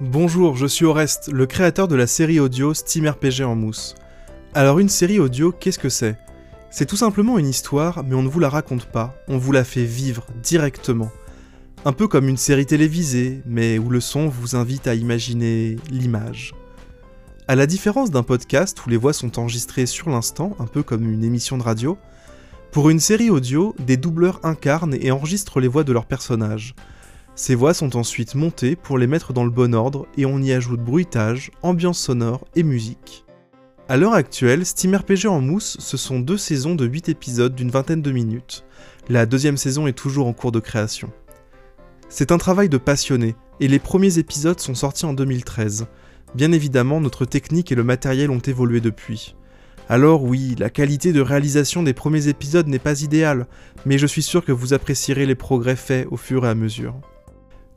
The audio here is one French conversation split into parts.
Bonjour, je suis Oreste, le créateur de la série audio Steam RPG en mousse. Alors une série audio, qu'est-ce que c'est? C'est tout simplement une histoire, mais on ne vous la raconte pas, on vous la fait vivre directement. Un peu comme une série télévisée, mais où le son vous invite à imaginer l'image. À la différence d'un podcast où les voix sont enregistrées sur l'instant, un peu comme une émission de radio, pour une série audio, des doubleurs incarnent et enregistrent les voix de leurs personnages. Ces voix sont ensuite montées pour les mettre dans le bon ordre et on y ajoute bruitage, ambiance sonore et musique. A l'heure actuelle, Steam RPG en mousse, ce sont deux saisons de 8 épisodes d'une vingtaine de minutes. La deuxième saison est toujours en cours de création. C'est un travail de passionné, et les premiers épisodes sont sortis en 2013. Bien évidemment, notre technique et le matériel ont évolué depuis. Alors oui, la qualité de réalisation des premiers épisodes n'est pas idéale, mais je suis sûr que vous apprécierez les progrès faits au fur et à mesure.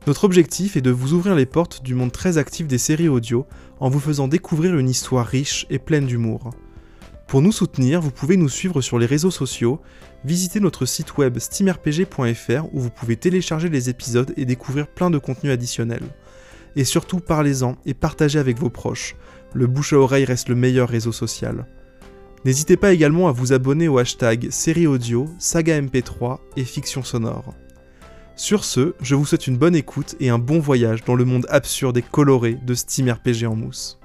Notre objectif est de vous ouvrir les portes du monde très actif des séries audio en vous faisant découvrir une histoire riche et pleine d'humour. Pour nous soutenir, vous pouvez nous suivre sur les réseaux sociaux, visiter notre site web steamrpg.fr où vous pouvez télécharger les épisodes et découvrir plein de contenus additionnels. Et surtout parlez-en et partagez avec vos proches. Le bouche à oreille reste le meilleur réseau social. N'hésitez pas également à vous abonner au hashtag série audio, saga MP3 et fiction sonore. Sur ce, je vous souhaite une bonne écoute et un bon voyage dans le monde absurde et coloré de Steam RPG en mousse.